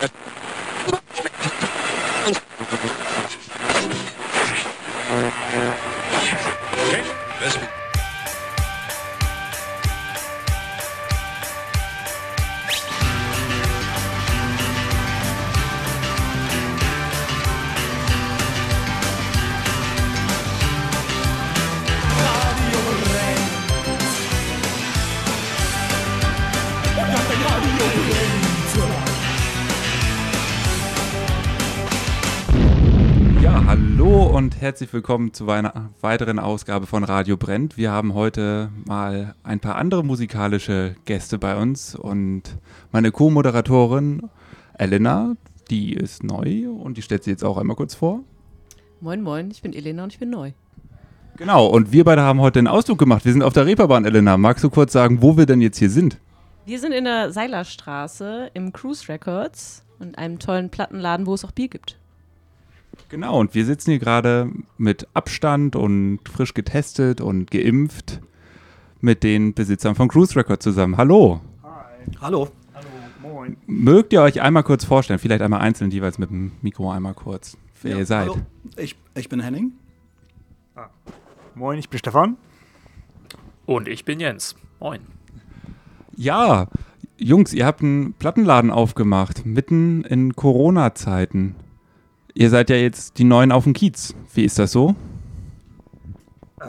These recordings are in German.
Thank you. Herzlich willkommen zu einer weiteren Ausgabe von Radio Brennt. Wir haben heute mal ein paar andere musikalische Gäste bei uns und meine Co-Moderatorin Elena, die ist neu und die stellt sie jetzt auch einmal kurz vor. Moin, moin, ich bin Elena und ich bin neu. Genau, und wir beide haben heute einen Ausflug gemacht. Wir sind auf der Reeperbahn, Elena. Magst du kurz sagen, wo wir denn jetzt hier sind? Wir sind in der Seilerstraße im Cruise Records und einem tollen Plattenladen, wo es auch Bier gibt. Genau, und wir sitzen hier gerade mit Abstand und frisch getestet und geimpft mit den Besitzern von Cruise Record zusammen. Hallo. Hi. Hallo. Hallo, moin. Mögt ihr euch einmal kurz vorstellen, vielleicht einmal einzeln jeweils mit dem Mikro einmal kurz, wer ja, ihr seid? Hallo, ich, ich bin Henning. Ah. Moin, ich bin Stefan. Und ich bin Jens. Moin. Ja, Jungs, ihr habt einen Plattenladen aufgemacht, mitten in Corona-Zeiten. Ihr seid ja jetzt die Neuen auf dem Kiez. Wie ist das so? Äh,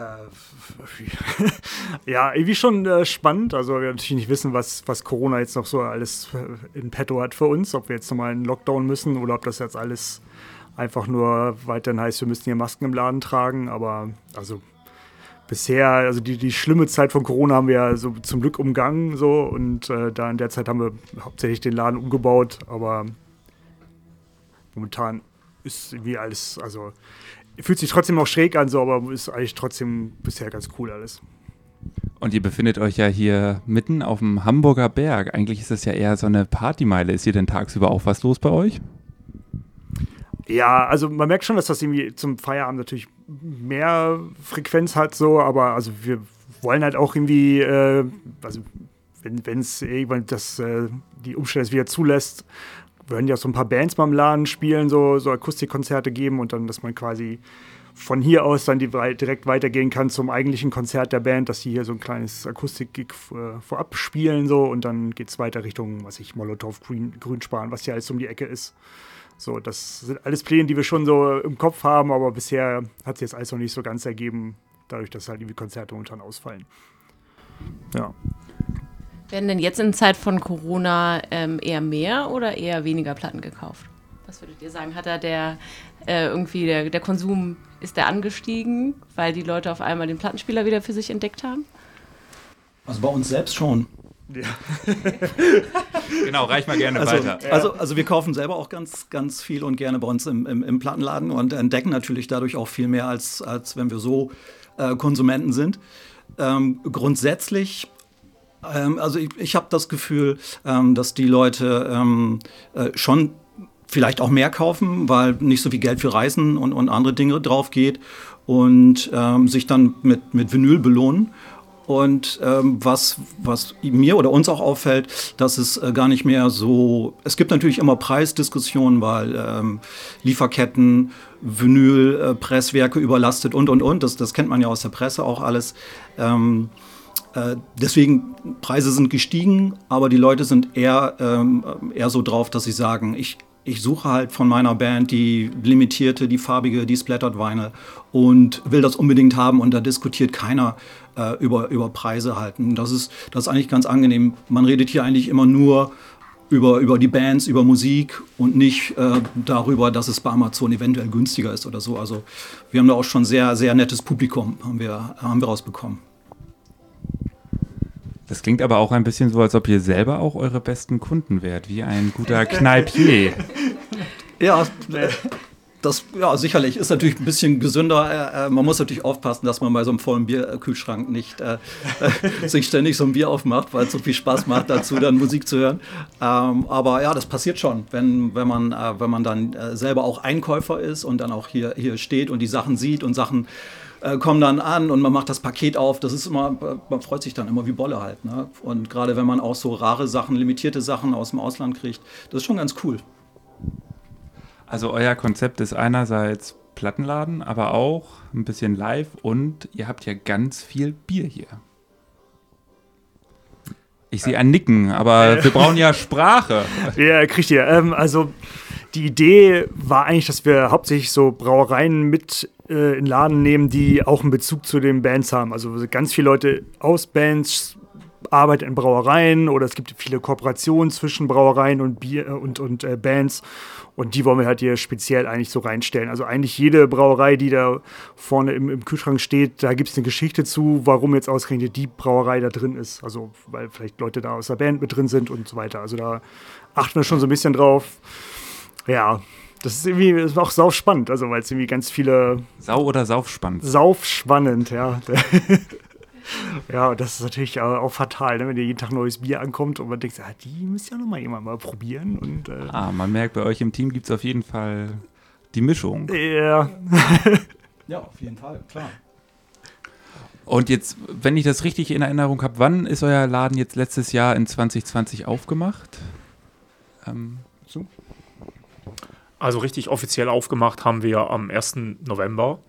ja, irgendwie schon äh, spannend. Also wir natürlich nicht wissen, was, was Corona jetzt noch so alles äh, in petto hat für uns. Ob wir jetzt nochmal einen Lockdown müssen oder ob das jetzt alles einfach nur weiterhin heißt, wir müssen hier Masken im Laden tragen. Aber also bisher, also die, die schlimme Zeit von Corona haben wir ja so zum Glück umgangen so und äh, da in der Zeit haben wir hauptsächlich den Laden umgebaut, aber momentan ist wie alles, also fühlt sich trotzdem noch schräg an, so, aber ist eigentlich trotzdem bisher ganz cool alles. Und ihr befindet euch ja hier mitten auf dem Hamburger Berg. Eigentlich ist das ja eher so eine Partymeile. Ist hier denn tagsüber auch was los bei euch? Ja, also man merkt schon, dass das irgendwie zum Feierabend natürlich mehr Frequenz hat, so, aber also wir wollen halt auch irgendwie, äh, also wenn es irgendwann das, äh, die Umstände wieder zulässt, würden ja so ein paar Bands mal im Laden spielen, so, so Akustikkonzerte geben und dann, dass man quasi von hier aus dann die, direkt weitergehen kann zum eigentlichen Konzert der Band, dass sie hier so ein kleines Akustik-Gig äh, vorab spielen so und dann geht es weiter Richtung, was ich, Molotow, Grün, Grünspan, was hier alles um die Ecke ist. So, das sind alles Pläne, die wir schon so im Kopf haben, aber bisher hat sich jetzt alles noch nicht so ganz ergeben, dadurch, dass halt die Konzerte momentan ausfallen. Ja. Werden denn jetzt in Zeit von Corona ähm, eher mehr oder eher weniger Platten gekauft? Was würdet ihr sagen? Hat da der äh, irgendwie der, der Konsum ist der angestiegen, weil die Leute auf einmal den Plattenspieler wieder für sich entdeckt haben? Also bei uns selbst schon. Ja. genau, reich mal gerne also, weiter. Also, also wir kaufen selber auch ganz, ganz viel und gerne bei uns im, im, im Plattenladen und entdecken natürlich dadurch auch viel mehr, als, als wenn wir so äh, Konsumenten sind. Ähm, grundsätzlich ähm, also ich, ich habe das Gefühl, ähm, dass die Leute ähm, äh, schon vielleicht auch mehr kaufen, weil nicht so viel Geld für Reisen und, und andere Dinge drauf geht und ähm, sich dann mit, mit Vinyl belohnen. Und ähm, was, was mir oder uns auch auffällt, dass es äh, gar nicht mehr so, es gibt natürlich immer Preisdiskussionen, weil ähm, Lieferketten, Vinyl, äh, Presswerke überlastet und, und, und, das, das kennt man ja aus der Presse auch alles. Ähm, äh, deswegen, Preise sind gestiegen, aber die Leute sind eher, ähm, eher so drauf, dass sie sagen, ich, ich suche halt von meiner Band die limitierte, die farbige, die Splattered Weine und will das unbedingt haben und da diskutiert keiner äh, über, über Preise halten. Das ist, das ist eigentlich ganz angenehm. Man redet hier eigentlich immer nur über, über die Bands, über Musik und nicht äh, darüber, dass es bei Amazon eventuell günstiger ist oder so. Also wir haben da auch schon sehr, sehr nettes Publikum, haben wir, haben wir rausbekommen. Das klingt aber auch ein bisschen so, als ob ihr selber auch eure besten Kunden wärt, wie ein guter Kneipier. ja, das ja, sicherlich ist natürlich ein bisschen gesünder. Äh, äh, man muss natürlich aufpassen, dass man bei so einem vollen Bierkühlschrank nicht äh, sich ständig so ein Bier aufmacht, weil es so viel Spaß macht, dazu dann Musik zu hören. Ähm, aber ja, das passiert schon, wenn, wenn, man, äh, wenn man dann äh, selber auch Einkäufer ist und dann auch hier, hier steht und die Sachen sieht und Sachen kommen dann an und man macht das Paket auf. Das ist immer, man freut sich dann immer wie Bolle halt. Ne? Und gerade wenn man auch so rare Sachen, limitierte Sachen aus dem Ausland kriegt, das ist schon ganz cool. Also euer Konzept ist einerseits Plattenladen, aber auch ein bisschen live und ihr habt ja ganz viel Bier hier. Ich sehe ein Nicken, aber wir brauchen ja Sprache. Ja, kriegt ihr. Ähm, also die Idee war eigentlich, dass wir hauptsächlich so Brauereien mit äh, in den Laden nehmen, die auch einen Bezug zu den Bands haben. Also ganz viele Leute aus Bands arbeiten in Brauereien oder es gibt viele Kooperationen zwischen Brauereien und Bier und, und äh, Bands. Und die wollen wir halt hier speziell eigentlich so reinstellen. Also eigentlich jede Brauerei, die da vorne im, im Kühlschrank steht, da gibt es eine Geschichte zu, warum jetzt ausgerechnet die Brauerei da drin ist. Also weil vielleicht Leute da aus der Band mit drin sind und so weiter. Also da achten wir schon so ein bisschen drauf. Ja, das ist irgendwie das ist auch saufspannend, also weil es irgendwie ganz viele. Sau oder saufspannend? Saufspannend, ja. ja, das ist natürlich auch fatal, ne? wenn dir jeden Tag neues Bier ankommt und man denkt, ah, die müsst ja noch mal jemand mal probieren. Und, äh ah, man merkt, bei euch im Team gibt es auf jeden Fall die Mischung. Ja. ja, auf jeden Fall, klar. Und jetzt, wenn ich das richtig in Erinnerung habe, wann ist euer Laden jetzt letztes Jahr in 2020 aufgemacht? Ähm, so. Also richtig offiziell aufgemacht haben wir am 1. November.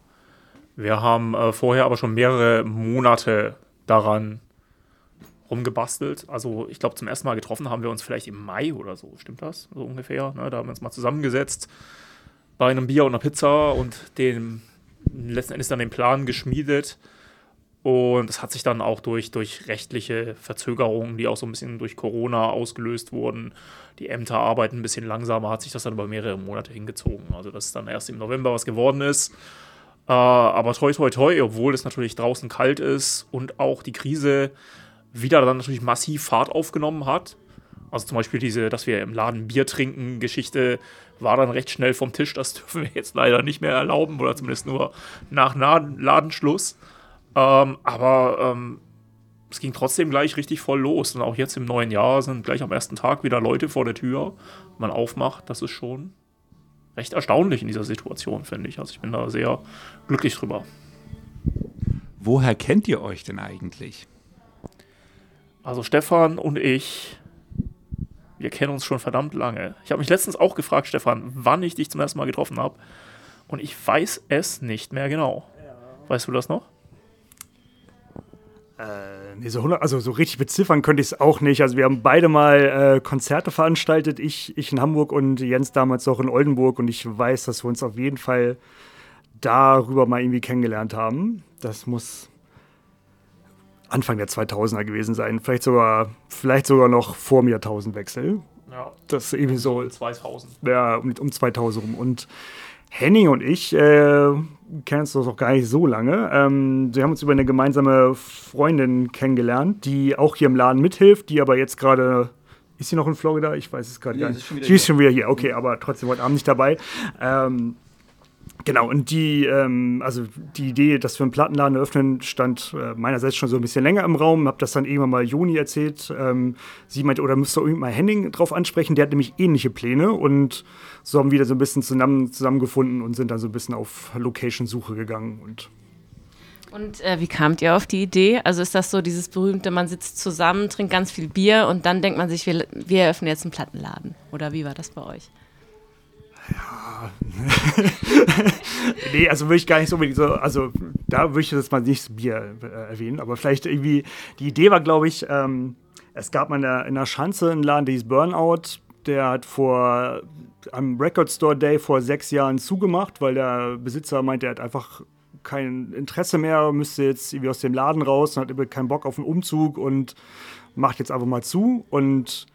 Wir haben äh, vorher aber schon mehrere Monate daran rumgebastelt. Also ich glaube, zum ersten Mal getroffen haben wir uns vielleicht im Mai oder so. Stimmt das? So ungefähr. Ne? Da haben wir uns mal zusammengesetzt bei einem Bier und einer Pizza und den, letzten Endes dann den Plan geschmiedet. Und es hat sich dann auch durch, durch rechtliche Verzögerungen, die auch so ein bisschen durch Corona ausgelöst wurden, die Ämter arbeiten ein bisschen langsamer, hat sich das dann über mehrere Monate hingezogen. Also, dass dann erst im November was geworden ist. Äh, aber toi, toi, toi, obwohl es natürlich draußen kalt ist und auch die Krise wieder dann natürlich massiv Fahrt aufgenommen hat. Also zum Beispiel diese, dass wir im Laden Bier trinken, Geschichte war dann recht schnell vom Tisch. Das dürfen wir jetzt leider nicht mehr erlauben oder zumindest nur nach Ladenschluss. Ähm, aber ähm, es ging trotzdem gleich richtig voll los. Und auch jetzt im neuen Jahr sind gleich am ersten Tag wieder Leute vor der Tür. Man aufmacht, das ist schon recht erstaunlich in dieser Situation, finde ich. Also ich bin da sehr glücklich drüber. Woher kennt ihr euch denn eigentlich? Also Stefan und ich, wir kennen uns schon verdammt lange. Ich habe mich letztens auch gefragt, Stefan, wann ich dich zum ersten Mal getroffen habe. Und ich weiß es nicht mehr genau. Weißt du das noch? Äh, nee, so 100, also so richtig beziffern könnte ich es auch nicht. Also wir haben beide mal äh, Konzerte veranstaltet, ich, ich in Hamburg und Jens damals auch in Oldenburg und ich weiß, dass wir uns auf jeden Fall darüber mal irgendwie kennengelernt haben. Das muss Anfang der 2000er gewesen sein, vielleicht sogar, vielleicht sogar noch vor dem Jahrtausendwechsel. Ja. Das ist irgendwie so. Um 2000. Ja, um, um 2000 rum. Und Henning und ich äh, kennen uns doch gar nicht so lange. Ähm, wir haben uns über eine gemeinsame Freundin kennengelernt, die auch hier im Laden mithilft, die aber jetzt gerade. Ist sie noch in Florida? Ich weiß es gerade nee, gar nicht. Sie ist schon wieder hier, okay, aber trotzdem heute Abend nicht dabei. Ähm, Genau, und die, ähm, also die Idee, dass wir einen Plattenladen eröffnen, stand äh, meinerseits schon so ein bisschen länger im Raum. Hab das dann irgendwann mal Juni erzählt. Ähm, sie meinte, oder müsst ihr irgendwie mal Henning drauf ansprechen, der hat nämlich ähnliche Pläne. Und so haben wir wieder so ein bisschen zusammen, zusammengefunden und sind dann so ein bisschen auf Location-Suche gegangen. Und und äh, wie kamt ihr auf die Idee? Also ist das so dieses berühmte, man sitzt zusammen, trinkt ganz viel Bier und dann denkt man sich, wir, wir eröffnen jetzt einen Plattenladen? Oder wie war das bei euch? Ja. nee, also würde ich gar nicht so unbedingt so, also da würde ich jetzt mal nicht Bier äh, erwähnen, aber vielleicht irgendwie, die Idee war, glaube ich, ähm, es gab mal in der, in der Schanze einen Laden, der hieß Burnout, der hat vor am Record Store Day vor sechs Jahren zugemacht, weil der Besitzer meinte, er hat einfach kein Interesse mehr, müsste jetzt irgendwie aus dem Laden raus und hat keinen Bock auf einen Umzug und macht jetzt einfach mal zu und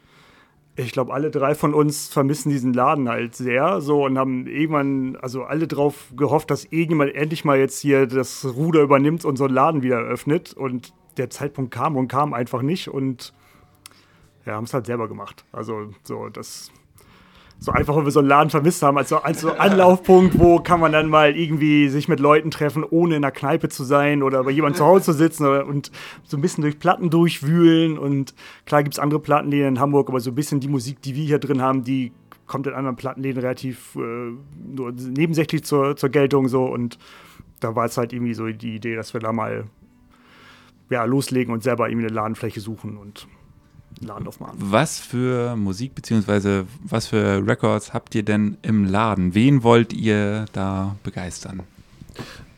ich glaube, alle drei von uns vermissen diesen Laden halt sehr so und haben irgendwann, also alle drauf gehofft, dass irgendjemand endlich mal jetzt hier das Ruder übernimmt und so einen Laden wieder öffnet. Und der Zeitpunkt kam und kam einfach nicht und ja, haben es halt selber gemacht. Also so, das so einfach, weil wir so einen Laden vermisst haben, als so, als so Anlaufpunkt, wo kann man dann mal irgendwie sich mit Leuten treffen, ohne in der Kneipe zu sein oder bei jemandem zu Hause zu sitzen oder, und so ein bisschen durch Platten durchwühlen. Und klar gibt es andere Plattenläden in Hamburg, aber so ein bisschen die Musik, die wir hier drin haben, die kommt in anderen Plattenläden relativ äh, nur nebensächlich zur, zur Geltung so und da war es halt irgendwie so die Idee, dass wir da mal ja, loslegen und selber irgendwie eine Ladenfläche suchen und Laden aufmachen. Was für Musik bzw. was für Records habt ihr denn im Laden? Wen wollt ihr da begeistern?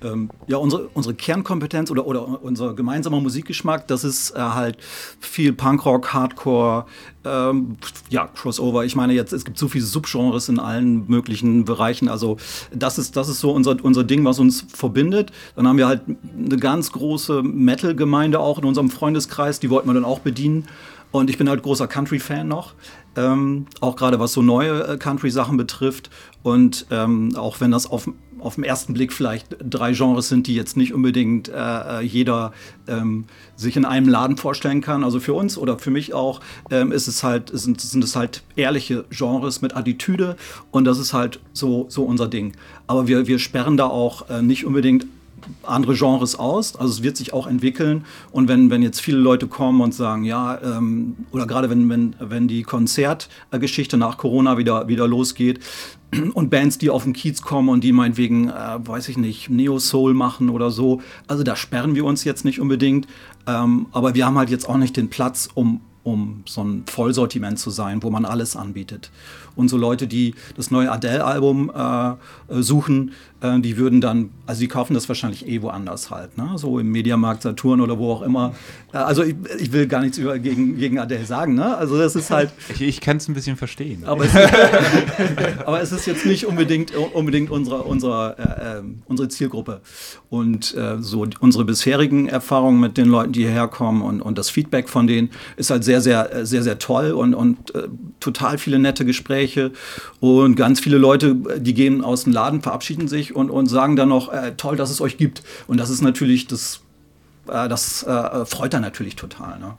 ähm, ja, unsere, unsere Kernkompetenz oder, oder unser gemeinsamer Musikgeschmack, das ist äh, halt viel Punkrock, Hardcore, ähm, ja, Crossover. Ich meine jetzt, es gibt so viele Subgenres in allen möglichen Bereichen. Also das ist, das ist so unser, unser Ding, was uns verbindet. Dann haben wir halt eine ganz große Metal-Gemeinde auch in unserem Freundeskreis, die wollten wir dann auch bedienen. Und ich bin halt großer Country-Fan noch. Ähm, auch gerade was so neue äh, Country-Sachen betrifft. Und ähm, auch wenn das auf, auf den ersten Blick vielleicht drei Genres sind, die jetzt nicht unbedingt äh, äh, jeder ähm, sich in einem Laden vorstellen kann. Also für uns oder für mich auch ähm, ist es halt, sind, sind es halt ehrliche Genres mit Attitüde und das ist halt so, so unser Ding. Aber wir, wir sperren da auch äh, nicht unbedingt andere Genres aus. Also es wird sich auch entwickeln. Und wenn, wenn jetzt viele Leute kommen und sagen, ja, ähm, oder gerade wenn, wenn, wenn die Konzertgeschichte nach Corona wieder, wieder losgeht und Bands, die auf den Kiez kommen und die meinetwegen, äh, weiß ich nicht, Neo-Soul machen oder so, also da sperren wir uns jetzt nicht unbedingt. Ähm, aber wir haben halt jetzt auch nicht den Platz, um um so ein Vollsortiment zu sein, wo man alles anbietet. Und so Leute, die das neue Adele-Album äh, äh suchen, äh, die würden dann, also die kaufen das wahrscheinlich eh woanders halt, ne? so im Mediamarkt Saturn oder wo auch immer. Äh, also ich, ich, will gar nichts über, gegen, gegen Adele sagen, ne? also das ist halt... Ich, ich kann es ein bisschen verstehen. Aber es, aber es, ist jetzt nicht unbedingt, unbedingt unsere, unsere, äh, ähm, unsere Zielgruppe. Und äh, so unsere bisherigen Erfahrungen mit den Leuten, die hierher kommen und, und das Feedback von denen ist halt sehr, sehr, sehr, sehr toll und, und total viele nette Gespräche und ganz viele Leute, die gehen aus dem Laden, verabschieden sich und, und sagen dann noch, äh, toll, dass es euch gibt. Und das ist natürlich, das, äh, das äh, freut dann natürlich total. Ne?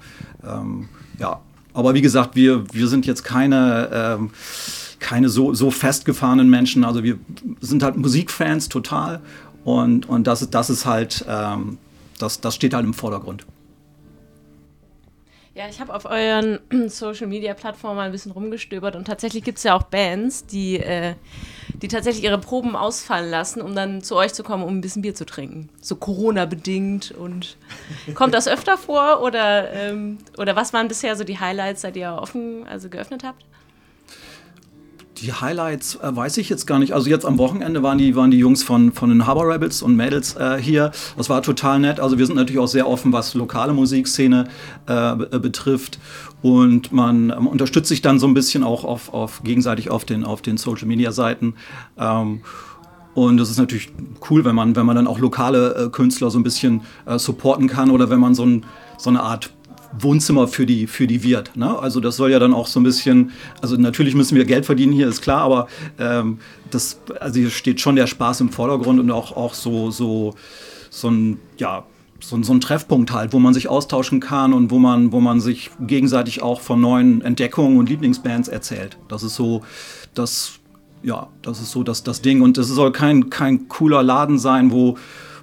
Ähm, ja, aber wie gesagt, wir, wir sind jetzt keine, ähm, keine so, so festgefahrenen Menschen. Also wir sind halt Musikfans total. Und, und das, das ist halt, ähm, das, das steht halt im Vordergrund. Ja, ich habe auf euren Social Media Plattformen mal ein bisschen rumgestöbert und tatsächlich gibt es ja auch Bands, die, äh, die tatsächlich ihre Proben ausfallen lassen, um dann zu euch zu kommen, um ein bisschen Bier zu trinken. So Corona-bedingt und kommt das öfter vor oder, ähm, oder was waren bisher so die Highlights, seit ihr offen, also geöffnet habt? Die Highlights äh, weiß ich jetzt gar nicht. Also jetzt am Wochenende waren die, waren die Jungs von, von den Harbor Rebels und Mädels äh, hier. Das war total nett. Also wir sind natürlich auch sehr offen, was lokale Musikszene äh, äh betrifft. Und man ähm, unterstützt sich dann so ein bisschen auch auf, auf gegenseitig auf den, auf den Social Media Seiten. Ähm, und das ist natürlich cool, wenn man, wenn man dann auch lokale äh, Künstler so ein bisschen äh, supporten kann oder wenn man so, ein, so eine Art Wohnzimmer für die, für die Wirt. Ne? Also das soll ja dann auch so ein bisschen, also natürlich müssen wir Geld verdienen hier, ist klar, aber ähm, das, also hier steht schon der Spaß im Vordergrund und auch, auch so, so, so ein, ja, so, so ein Treffpunkt halt, wo man sich austauschen kann und wo man, wo man sich gegenseitig auch von neuen Entdeckungen und Lieblingsbands erzählt. Das ist so, das, ja, das ist so das, das Ding. Und es soll kein, kein cooler Laden sein, wo,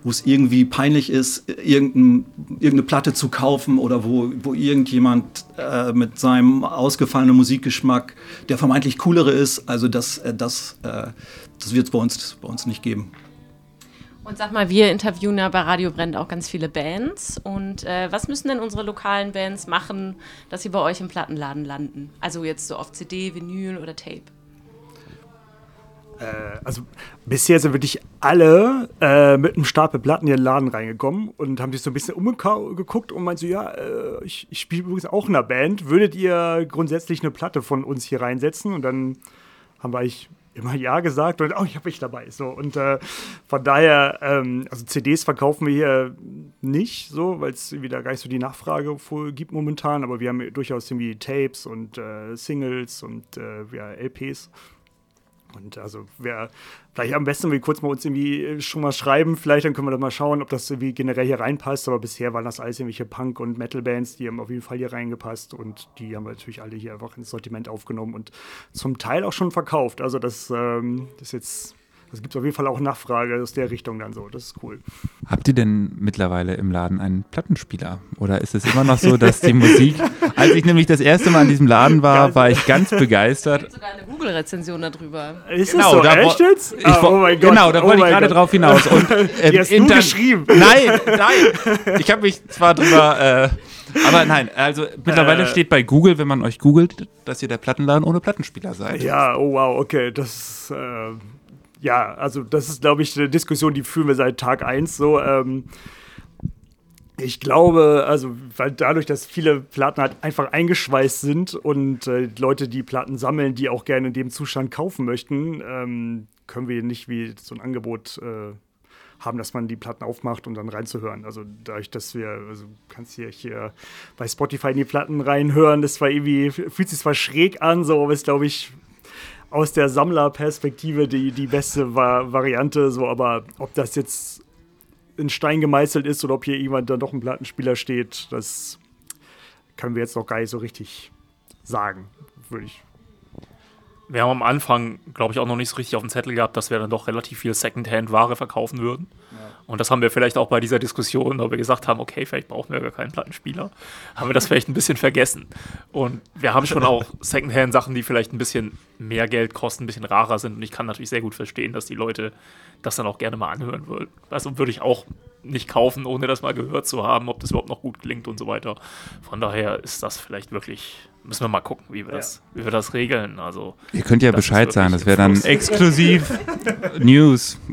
wo es irgendwie peinlich ist, irgendein, irgendeine Platte zu kaufen oder wo, wo irgendjemand äh, mit seinem ausgefallenen Musikgeschmack der vermeintlich coolere ist. Also das, äh, das, äh, das wird es bei uns, bei uns nicht geben. Und sag mal, wir interviewen ja bei Radio Brennt auch ganz viele Bands. Und äh, was müssen denn unsere lokalen Bands machen, dass sie bei euch im Plattenladen landen? Also jetzt so auf CD, Vinyl oder Tape? Äh, also bisher sind wirklich alle äh, mit einem Stapel Platten in den Laden reingekommen und haben sich so ein bisschen umgeguckt und meinten so, ja, äh, ich, ich spiele übrigens auch in einer Band. Würdet ihr grundsätzlich eine Platte von uns hier reinsetzen? Und dann haben wir eigentlich immer Ja gesagt und oh, ich habe mich dabei. So, und äh, von daher, ähm, also CDs verkaufen wir hier nicht so, weil es wieder gar nicht so die Nachfrage gibt momentan, aber wir haben durchaus irgendwie Tapes und äh, Singles und äh, ja, LPs. Und also wer vielleicht am besten wir kurz mal uns irgendwie äh, schon mal schreiben, vielleicht dann können wir da mal schauen, ob das irgendwie generell hier reinpasst. Aber bisher waren das alles irgendwelche Punk- und Metal-Bands, die haben auf jeden Fall hier reingepasst und die haben wir natürlich alle hier einfach ins Sortiment aufgenommen und zum Teil auch schon verkauft. Also das, ähm, das ist jetzt das gibt auf jeden Fall auch Nachfrage aus der Richtung dann so. Das ist cool. Habt ihr denn mittlerweile im Laden einen Plattenspieler? Oder ist es immer noch so, dass die Musik. Als ich nämlich das erste Mal in diesem Laden war, war ich ganz begeistert. Es gibt sogar eine Google-Rezension darüber. Ist genau, so? Da Echt jetzt? Ich, oh, oh mein Gott. Genau, da wollte oh ich gerade drauf hinaus. Und, ähm, die hast du geschrieben? Nein, nein. Ich habe mich zwar drüber. Äh, aber nein, also mittlerweile äh, steht bei Google, wenn man euch googelt, dass ihr der Plattenladen ohne Plattenspieler seid. Ja, oh wow, okay. Das. Äh ja, also das ist, glaube ich, eine Diskussion, die führen wir seit Tag 1 so. Ähm, ich glaube, also, weil dadurch, dass viele Platten halt einfach eingeschweißt sind und äh, Leute, die Platten sammeln, die auch gerne in dem Zustand kaufen möchten, ähm, können wir nicht wie so ein Angebot äh, haben, dass man die Platten aufmacht, um dann reinzuhören. Also dadurch, dass wir, also kannst hier, hier bei Spotify in die Platten reinhören, das war irgendwie, fühlt sich zwar schräg an, so, aber ist, glaube ich, aus der Sammlerperspektive die, die beste Va Variante, so, aber ob das jetzt in Stein gemeißelt ist oder ob hier jemand dann doch ein Plattenspieler steht, das können wir jetzt noch gar nicht so richtig sagen, würde ich. Wir haben am Anfang, glaube ich, auch noch nicht so richtig auf dem Zettel gehabt, dass wir dann doch relativ viel Secondhand-Ware verkaufen würden. Ja. Und das haben wir vielleicht auch bei dieser Diskussion, wo wir gesagt haben, okay, vielleicht brauchen wir gar keinen Plattenspieler, haben wir das vielleicht ein bisschen vergessen. Und wir haben schon auch Secondhand-Sachen, die vielleicht ein bisschen mehr Geld kosten, ein bisschen rarer sind. Und ich kann natürlich sehr gut verstehen, dass die Leute das dann auch gerne mal anhören würden. Also würde ich auch nicht kaufen, ohne das mal gehört zu haben, ob das überhaupt noch gut klingt und so weiter. Von daher ist das vielleicht wirklich, müssen wir mal gucken, wie wir, ja. das, wie wir das regeln. Also, Ihr könnt ja Bescheid sagen, das wäre dann exklusiv News.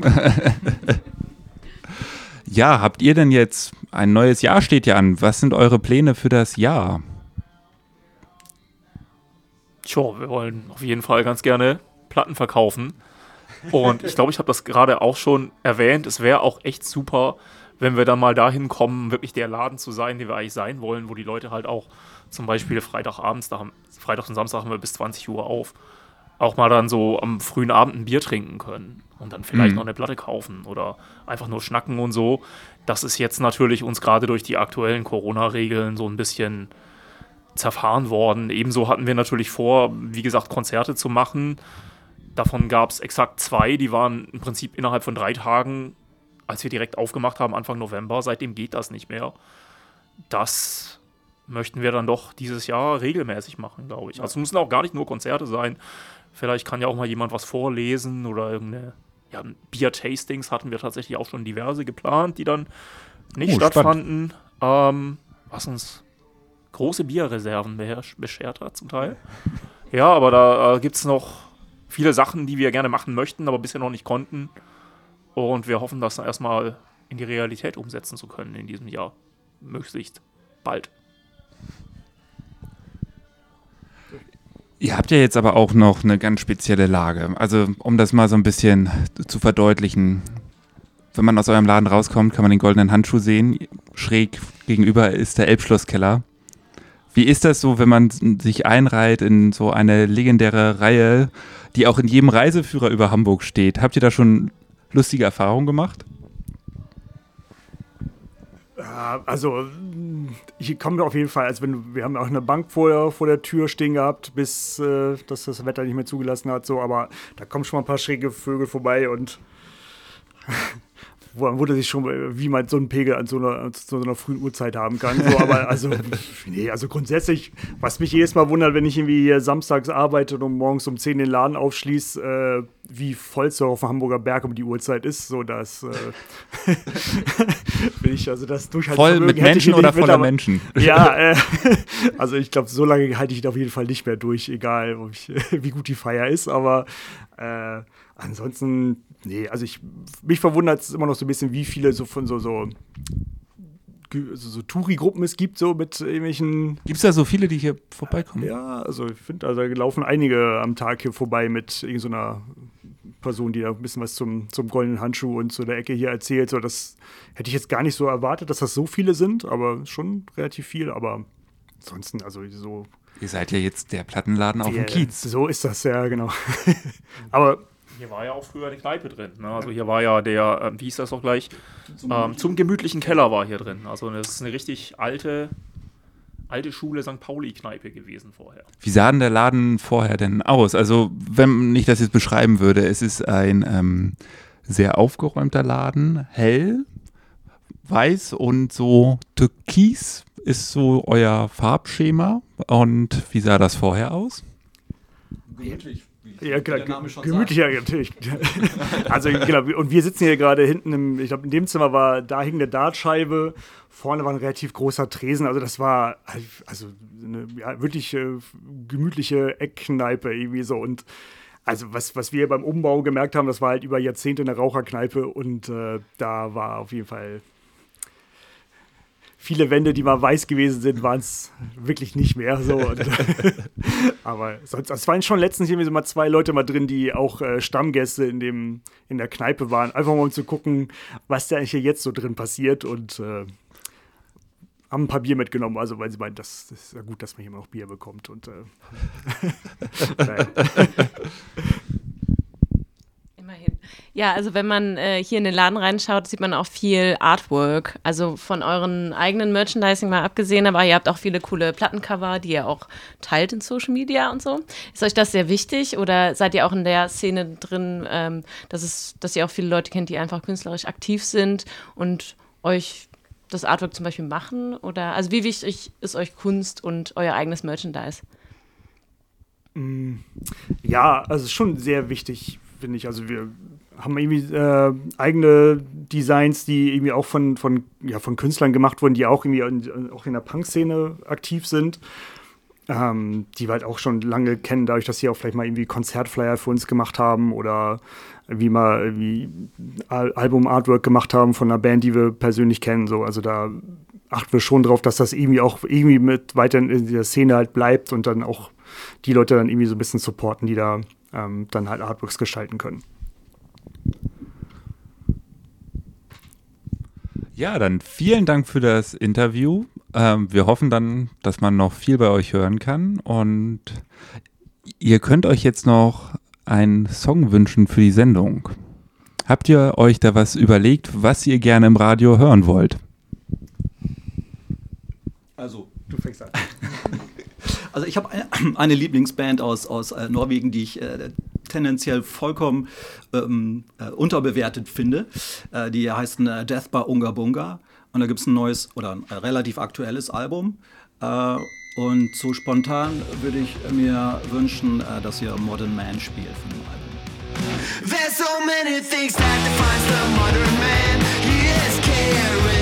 Ja, habt ihr denn jetzt, ein neues Jahr steht ja an, was sind eure Pläne für das Jahr? Tja, wir wollen auf jeden Fall ganz gerne Platten verkaufen. Und ich glaube, ich habe das gerade auch schon erwähnt. Es wäre auch echt super, wenn wir dann mal dahin kommen, wirklich der Laden zu sein, den wir eigentlich sein wollen, wo die Leute halt auch zum Beispiel Freitagabends, da haben, Freitag und Samstag haben wir bis 20 Uhr auf, auch mal dann so am frühen Abend ein Bier trinken können und dann vielleicht mhm. noch eine Platte kaufen oder einfach nur schnacken und so. Das ist jetzt natürlich uns gerade durch die aktuellen Corona-Regeln so ein bisschen zerfahren worden. Ebenso hatten wir natürlich vor, wie gesagt, Konzerte zu machen. Davon gab es exakt zwei, die waren im Prinzip innerhalb von drei Tagen, als wir direkt aufgemacht haben, Anfang November. Seitdem geht das nicht mehr. Das möchten wir dann doch dieses Jahr regelmäßig machen, glaube ich. Also es müssen auch gar nicht nur Konzerte sein. Vielleicht kann ja auch mal jemand was vorlesen oder irgendeine ja, Bier-Tastings hatten wir tatsächlich auch schon diverse geplant, die dann nicht oh, stattfanden. Ähm, was uns große Bierreserven beschert hat zum Teil. Ja, aber da äh, gibt es noch viele Sachen, die wir gerne machen möchten, aber bisher noch nicht konnten. Und wir hoffen, das erstmal in die Realität umsetzen zu können in diesem Jahr. Möglichst bald. Ihr habt ja jetzt aber auch noch eine ganz spezielle Lage. Also, um das mal so ein bisschen zu verdeutlichen. Wenn man aus eurem Laden rauskommt, kann man den goldenen Handschuh sehen. Schräg gegenüber ist der Elbschlosskella. Wie ist das so, wenn man sich einreiht in so eine legendäre Reihe, die auch in jedem Reiseführer über Hamburg steht? Habt ihr da schon lustige Erfahrungen gemacht? Also ich komme auf jeden Fall, also wenn wir haben auch eine Bank vor, vor der Tür stehen gehabt, bis äh, dass das Wetter nicht mehr zugelassen hat, so, aber da kommen schon mal ein paar schräge Vögel vorbei und wo man wundert sich schon, wie man so einen Pegel an so einer, so einer frühen Uhrzeit haben kann. So, aber also, nee, also grundsätzlich, was mich jedes Mal wundert, wenn ich irgendwie samstags arbeite und morgens um 10 den Laden aufschließe, äh, wie voll es auf dem Hamburger Berg um die Uhrzeit ist, so dass äh, bin ich, also das Voll mit Menschen oder voller mit, Menschen? Ja, äh, also ich glaube, so lange halte ich auf jeden Fall nicht mehr durch, egal ich, wie gut die Feier ist, aber äh, ansonsten Nee, also ich, mich verwundert es immer noch so ein bisschen, wie viele so von so, so so, so Touri-Gruppen es gibt, so mit irgendwelchen. Gibt es da so viele, die hier vorbeikommen? Ja, also ich finde, also da laufen einige am Tag hier vorbei mit irgendeiner so Person, die da ein bisschen was zum, zum goldenen Handschuh und zu der Ecke hier erzählt. So, das hätte ich jetzt gar nicht so erwartet, dass das so viele sind, aber schon relativ viel. Aber ansonsten, also so. Ihr seid ja jetzt der Plattenladen auf dem Kiez. So ist das, ja, genau. aber hier war ja auch früher eine Kneipe drin. Ne? Also hier war ja der, äh, wie hieß das auch gleich? Zum, ähm, zum, gemütlichen Keller war hier drin. Also das ist eine richtig alte, alte Schule St. Pauli-Kneipe gewesen vorher. Wie sah denn der Laden vorher denn aus? Also, wenn ich das jetzt beschreiben würde, es ist ein ähm, sehr aufgeräumter Laden, hell, weiß und so türkis ist so euer Farbschema. Und wie sah das vorher aus? Gemütlich. Ja, genau, gemütlicher natürlich. also genau, und wir sitzen hier gerade hinten im, ich glaube in dem Zimmer war, da hing eine Dartscheibe, vorne war ein relativ großer Tresen, also das war also eine ja, wirklich äh, gemütliche Eckkneipe irgendwie so. Und also was, was wir beim Umbau gemerkt haben, das war halt über Jahrzehnte eine Raucherkneipe. Und äh, da war auf jeden Fall viele Wände, die mal weiß gewesen sind, waren es wirklich nicht mehr so. Und, aber sonst, es waren schon letztens irgendwie so mal zwei Leute mal drin, die auch äh, Stammgäste in, dem, in der Kneipe waren, einfach mal um zu gucken, was da eigentlich hier jetzt so drin passiert und äh, haben ein paar Bier mitgenommen, also weil sie meinen, das, das ist ja gut, dass man hier mal auch Bier bekommt und äh, Ja, also wenn man äh, hier in den Laden reinschaut, sieht man auch viel Artwork. Also von euren eigenen Merchandising mal abgesehen, aber ihr habt auch viele coole Plattencover, die ihr auch teilt in Social Media und so. Ist euch das sehr wichtig oder seid ihr auch in der Szene drin, ähm, dass, es, dass ihr auch viele Leute kennt, die einfach künstlerisch aktiv sind und euch das Artwork zum Beispiel machen? Oder also wie wichtig ist euch Kunst und euer eigenes Merchandise? Mm, ja, also schon sehr wichtig, finde ich. Also wir haben irgendwie äh, eigene Designs, die irgendwie auch von, von, ja, von Künstlern gemacht wurden, die auch irgendwie in, auch in der Punk-Szene aktiv sind. Ähm, die wir halt auch schon lange kennen, dadurch, dass sie auch vielleicht mal irgendwie Konzertflyer für uns gemacht haben oder wie mal irgendwie Al Album-Artwork gemacht haben von einer Band, die wir persönlich kennen. So. Also da achten wir schon drauf, dass das irgendwie auch irgendwie mit weiter in der Szene halt bleibt und dann auch die Leute dann irgendwie so ein bisschen supporten, die da ähm, dann halt Artworks gestalten können. Ja, dann vielen Dank für das Interview. Ähm, wir hoffen dann, dass man noch viel bei euch hören kann. Und ihr könnt euch jetzt noch einen Song wünschen für die Sendung. Habt ihr euch da was überlegt, was ihr gerne im Radio hören wollt? Also, du fängst an. Also ich habe eine, eine, Lieblingsband aus, aus äh, Norwegen, die ich äh, tendenziell vollkommen ähm, äh, unterbewertet finde. Äh, die heißen äh, Death by Unga Bunga. Und da gibt es ein neues oder ein relativ aktuelles Album. Äh, und so spontan würde ich mir wünschen, äh, dass ihr Modern Man spielt von dem Album. There's so many things that defines the modern man. He is caring.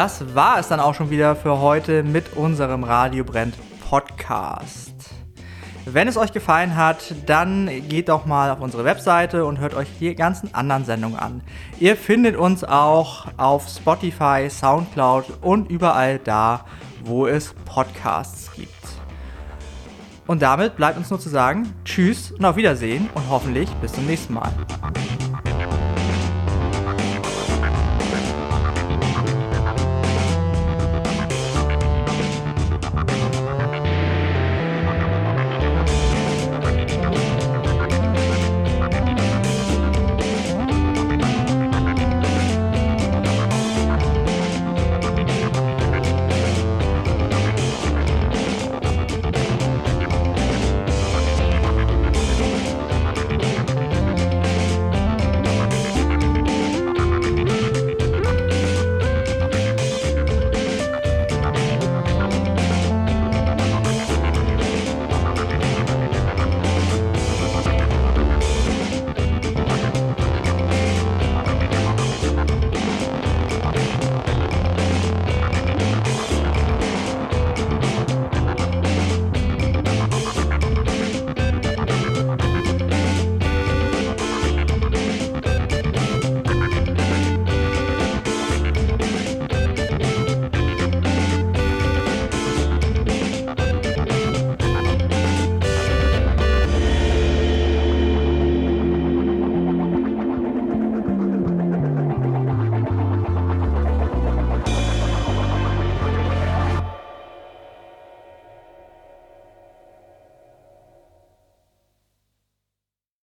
Das war es dann auch schon wieder für heute mit unserem Radio Brennt Podcast. Wenn es euch gefallen hat, dann geht doch mal auf unsere Webseite und hört euch die ganzen anderen Sendungen an. Ihr findet uns auch auf Spotify, Soundcloud und überall da, wo es Podcasts gibt. Und damit bleibt uns nur zu sagen, tschüss und auf Wiedersehen und hoffentlich bis zum nächsten Mal.